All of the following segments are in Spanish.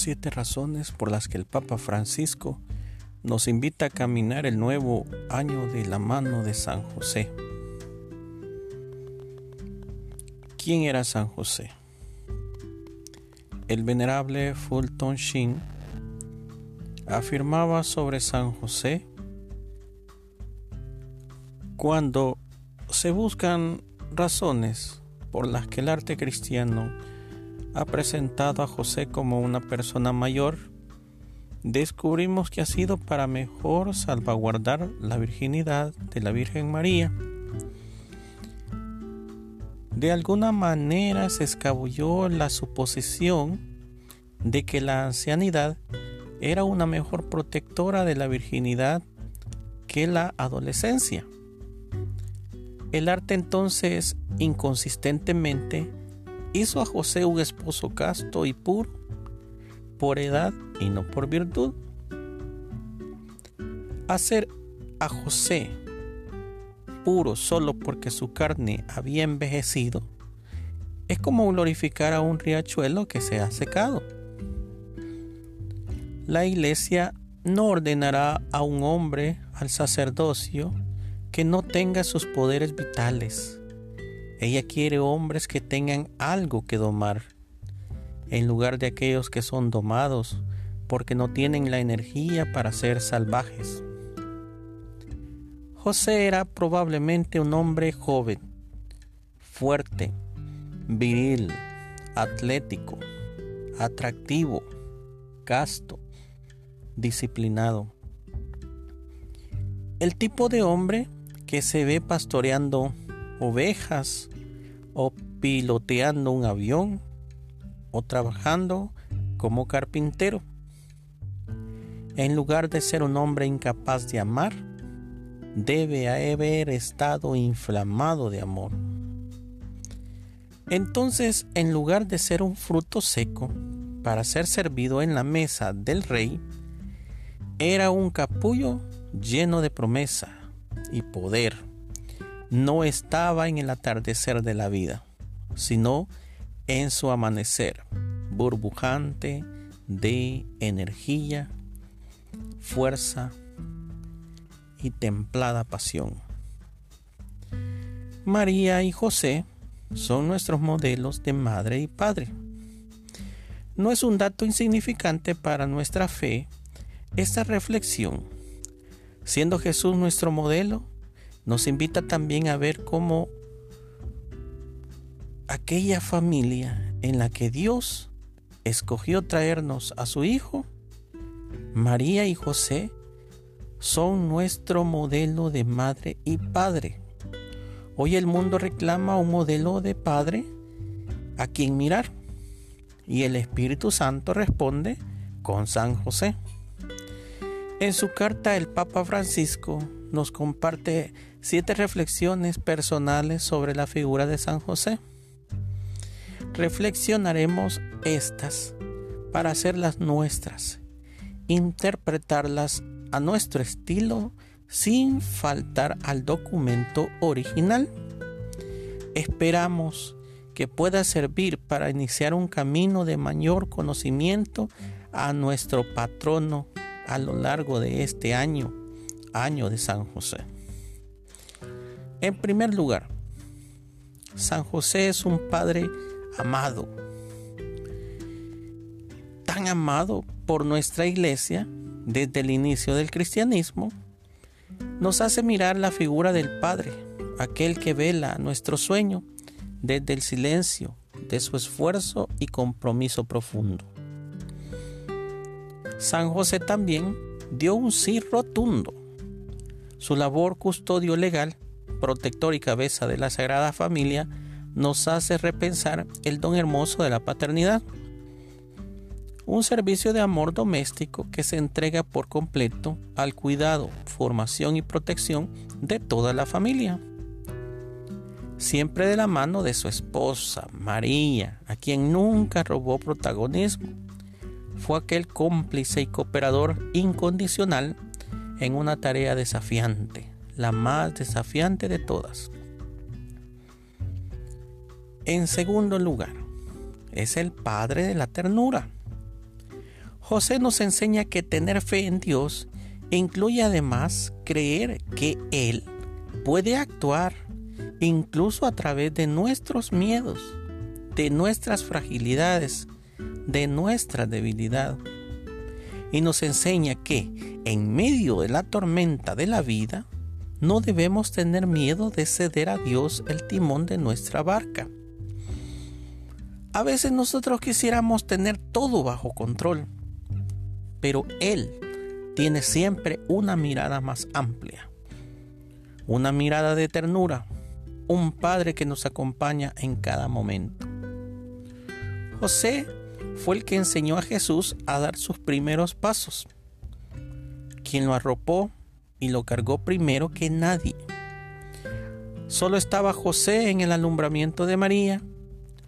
siete razones por las que el Papa Francisco nos invita a caminar el nuevo año de la mano de San José. ¿Quién era San José? El venerable Fulton Sheen afirmaba sobre San José cuando se buscan razones por las que el arte cristiano ha presentado a José como una persona mayor, descubrimos que ha sido para mejor salvaguardar la virginidad de la Virgen María. De alguna manera se escabulló la suposición de que la ancianidad era una mejor protectora de la virginidad que la adolescencia. El arte entonces inconsistentemente hizo a José un esposo casto y puro, por edad y no por virtud. Hacer a José puro solo porque su carne había envejecido es como glorificar a un riachuelo que se ha secado. La iglesia no ordenará a un hombre al sacerdocio que no tenga sus poderes vitales ella quiere hombres que tengan algo que domar, en lugar de aquellos que son domados porque no tienen la energía para ser salvajes. José era probablemente un hombre joven, fuerte, viril, atlético, atractivo, casto, disciplinado. El tipo de hombre que se ve pastoreando ovejas o piloteando un avión o trabajando como carpintero. En lugar de ser un hombre incapaz de amar, debe haber estado inflamado de amor. Entonces, en lugar de ser un fruto seco para ser servido en la mesa del rey, era un capullo lleno de promesa y poder no estaba en el atardecer de la vida, sino en su amanecer, burbujante de energía, fuerza y templada pasión. María y José son nuestros modelos de madre y padre. No es un dato insignificante para nuestra fe esta reflexión. Siendo Jesús nuestro modelo, nos invita también a ver cómo aquella familia en la que Dios escogió traernos a su Hijo, María y José, son nuestro modelo de madre y padre. Hoy el mundo reclama un modelo de padre a quien mirar y el Espíritu Santo responde con San José. En su carta el Papa Francisco nos comparte siete reflexiones personales sobre la figura de San José. Reflexionaremos estas para hacerlas nuestras, interpretarlas a nuestro estilo sin faltar al documento original. Esperamos que pueda servir para iniciar un camino de mayor conocimiento a nuestro patrono a lo largo de este año año de San José. En primer lugar, San José es un padre amado, tan amado por nuestra iglesia desde el inicio del cristianismo, nos hace mirar la figura del Padre, aquel que vela nuestro sueño desde el silencio de su esfuerzo y compromiso profundo. San José también dio un sí rotundo su labor custodio legal, protector y cabeza de la Sagrada Familia, nos hace repensar el don hermoso de la paternidad. Un servicio de amor doméstico que se entrega por completo al cuidado, formación y protección de toda la familia. Siempre de la mano de su esposa, María, a quien nunca robó protagonismo. Fue aquel cómplice y cooperador incondicional en una tarea desafiante, la más desafiante de todas. En segundo lugar, es el Padre de la ternura. José nos enseña que tener fe en Dios incluye además creer que Él puede actuar incluso a través de nuestros miedos, de nuestras fragilidades, de nuestra debilidad. Y nos enseña que en medio de la tormenta de la vida, no debemos tener miedo de ceder a Dios el timón de nuestra barca. A veces nosotros quisiéramos tener todo bajo control, pero Él tiene siempre una mirada más amplia, una mirada de ternura, un Padre que nos acompaña en cada momento. José fue el que enseñó a Jesús a dar sus primeros pasos, quien lo arropó y lo cargó primero que nadie. Solo estaba José en el alumbramiento de María,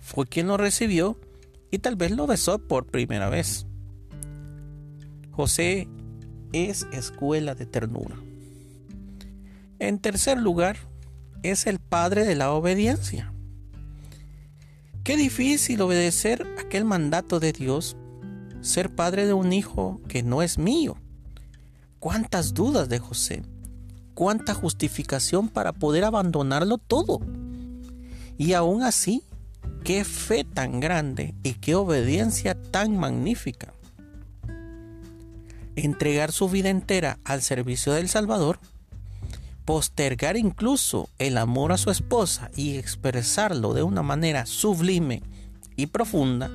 fue quien lo recibió y tal vez lo besó por primera vez. José es escuela de ternura. En tercer lugar, es el padre de la obediencia. Qué difícil obedecer aquel mandato de Dios, ser padre de un hijo que no es mío. Cuántas dudas de José, cuánta justificación para poder abandonarlo todo. Y aún así, qué fe tan grande y qué obediencia tan magnífica entregar su vida entera al servicio del Salvador, postergar incluso el amor a su esposa y expresarlo de una manera sublime y profunda,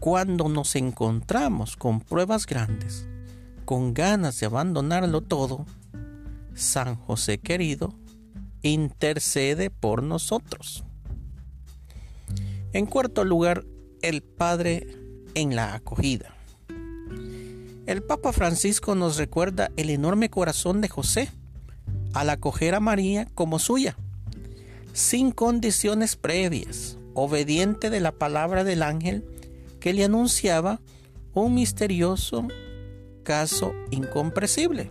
cuando nos encontramos con pruebas grandes, con ganas de abandonarlo todo, San José querido, intercede por nosotros. En cuarto lugar, el Padre en la acogida. El Papa Francisco nos recuerda el enorme corazón de José al acoger a María como suya, sin condiciones previas, obediente de la palabra del ángel que le anunciaba un misterioso caso incomprensible.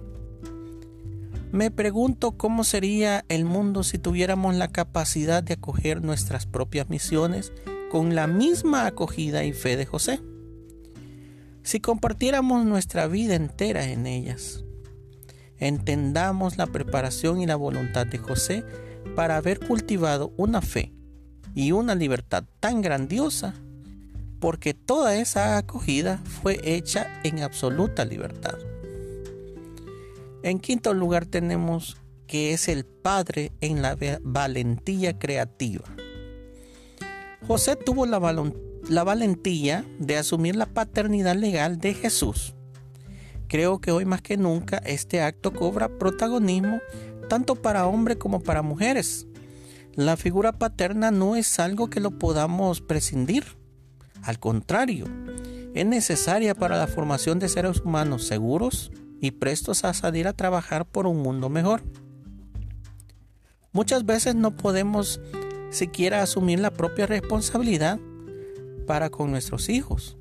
Me pregunto cómo sería el mundo si tuviéramos la capacidad de acoger nuestras propias misiones con la misma acogida y fe de José si compartiéramos nuestra vida entera en ellas. Entendamos la preparación y la voluntad de José para haber cultivado una fe y una libertad tan grandiosa, porque toda esa acogida fue hecha en absoluta libertad. En quinto lugar tenemos que es el Padre en la valentía creativa. José tuvo la, la valentía de asumir la paternidad legal de Jesús. Creo que hoy más que nunca este acto cobra protagonismo tanto para hombres como para mujeres. La figura paterna no es algo que lo podamos prescindir. Al contrario, es necesaria para la formación de seres humanos seguros y prestos a salir a trabajar por un mundo mejor. Muchas veces no podemos siquiera asumir la propia responsabilidad para con nuestros hijos.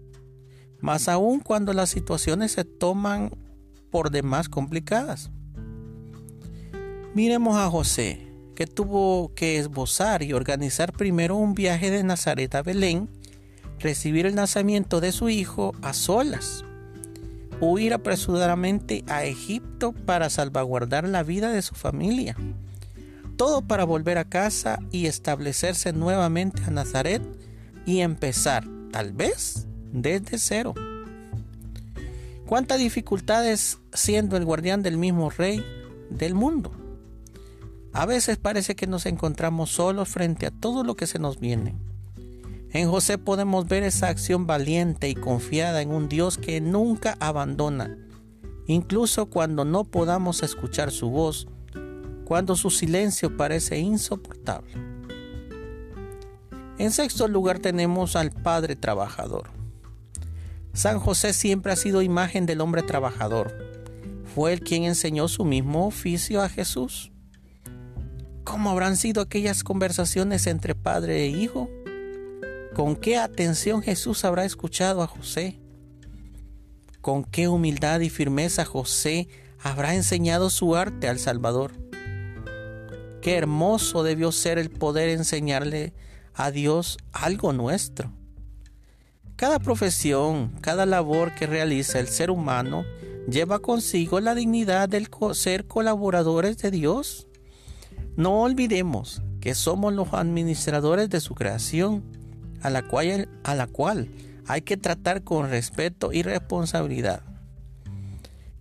Más aún cuando las situaciones se toman por demás complicadas. Miremos a José, que tuvo que esbozar y organizar primero un viaje de Nazaret a Belén, recibir el nacimiento de su hijo a solas, huir apresuradamente a Egipto para salvaguardar la vida de su familia, todo para volver a casa y establecerse nuevamente a Nazaret y empezar, tal vez, desde cero. ¿Cuántas dificultades siendo el guardián del mismo rey del mundo? A veces parece que nos encontramos solos frente a todo lo que se nos viene. En José podemos ver esa acción valiente y confiada en un Dios que nunca abandona, incluso cuando no podamos escuchar su voz, cuando su silencio parece insoportable. En sexto lugar tenemos al Padre Trabajador. San José siempre ha sido imagen del hombre trabajador. Fue el quien enseñó su mismo oficio a Jesús. ¿Cómo habrán sido aquellas conversaciones entre padre e hijo? ¿Con qué atención Jesús habrá escuchado a José? ¿Con qué humildad y firmeza José habrá enseñado su arte al Salvador? Qué hermoso debió ser el poder enseñarle a Dios algo nuestro. Cada profesión, cada labor que realiza el ser humano lleva consigo la dignidad del ser colaboradores de Dios. No olvidemos que somos los administradores de su creación, a la cual, a la cual hay que tratar con respeto y responsabilidad.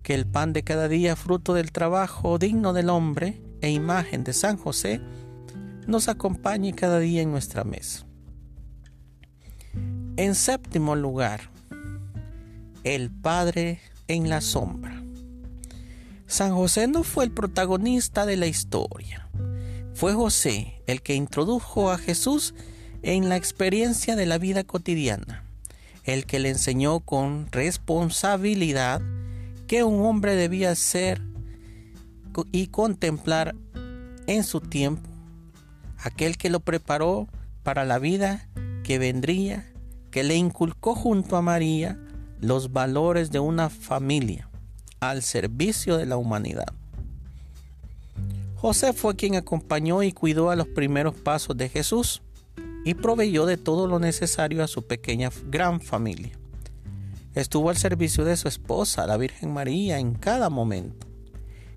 Que el pan de cada día, fruto del trabajo digno del hombre e imagen de San José, nos acompañe cada día en nuestra mesa. En séptimo lugar, el Padre en la sombra. San José no fue el protagonista de la historia. Fue José el que introdujo a Jesús en la experiencia de la vida cotidiana, el que le enseñó con responsabilidad que un hombre debía ser y contemplar en su tiempo, aquel que lo preparó para la vida que vendría, que le inculcó junto a María los valores de una familia al servicio de la humanidad. José fue quien acompañó y cuidó a los primeros pasos de Jesús y proveyó de todo lo necesario a su pequeña gran familia. Estuvo al servicio de su esposa, la Virgen María, en cada momento.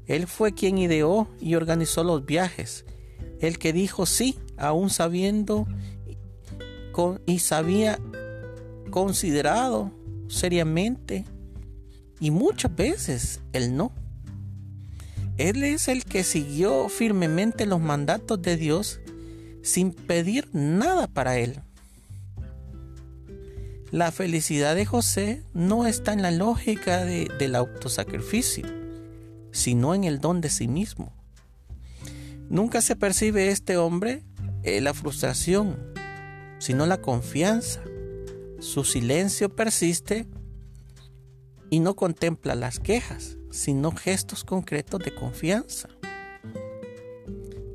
Él fue quien ideó y organizó los viajes, el que dijo sí, aún sabiendo y sabía considerado seriamente y muchas veces el no. Él es el que siguió firmemente los mandatos de Dios sin pedir nada para él. La felicidad de José no está en la lógica del autosacrificio, sino en el don de sí mismo. Nunca se percibe este hombre eh, la frustración, sino la confianza. Su silencio persiste y no contempla las quejas, sino gestos concretos de confianza.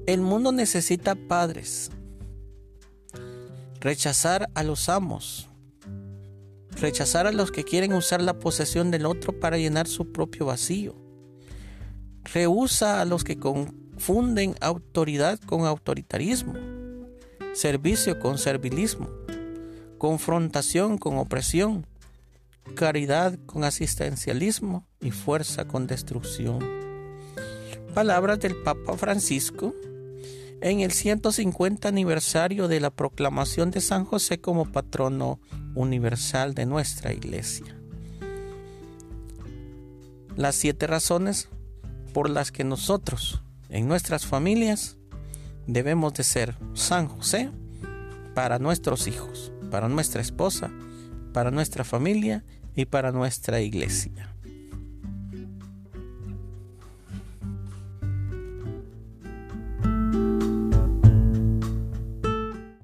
El mundo necesita padres. Rechazar a los amos. Rechazar a los que quieren usar la posesión del otro para llenar su propio vacío. Rehúsa a los que confunden autoridad con autoritarismo. Servicio con servilismo. Confrontación con opresión caridad con asistencialismo y fuerza con destrucción. Palabras del Papa Francisco en el 150 aniversario de la proclamación de San José como patrono universal de nuestra iglesia. Las siete razones por las que nosotros en nuestras familias debemos de ser San José para nuestros hijos, para nuestra esposa, para nuestra familia y para nuestra iglesia.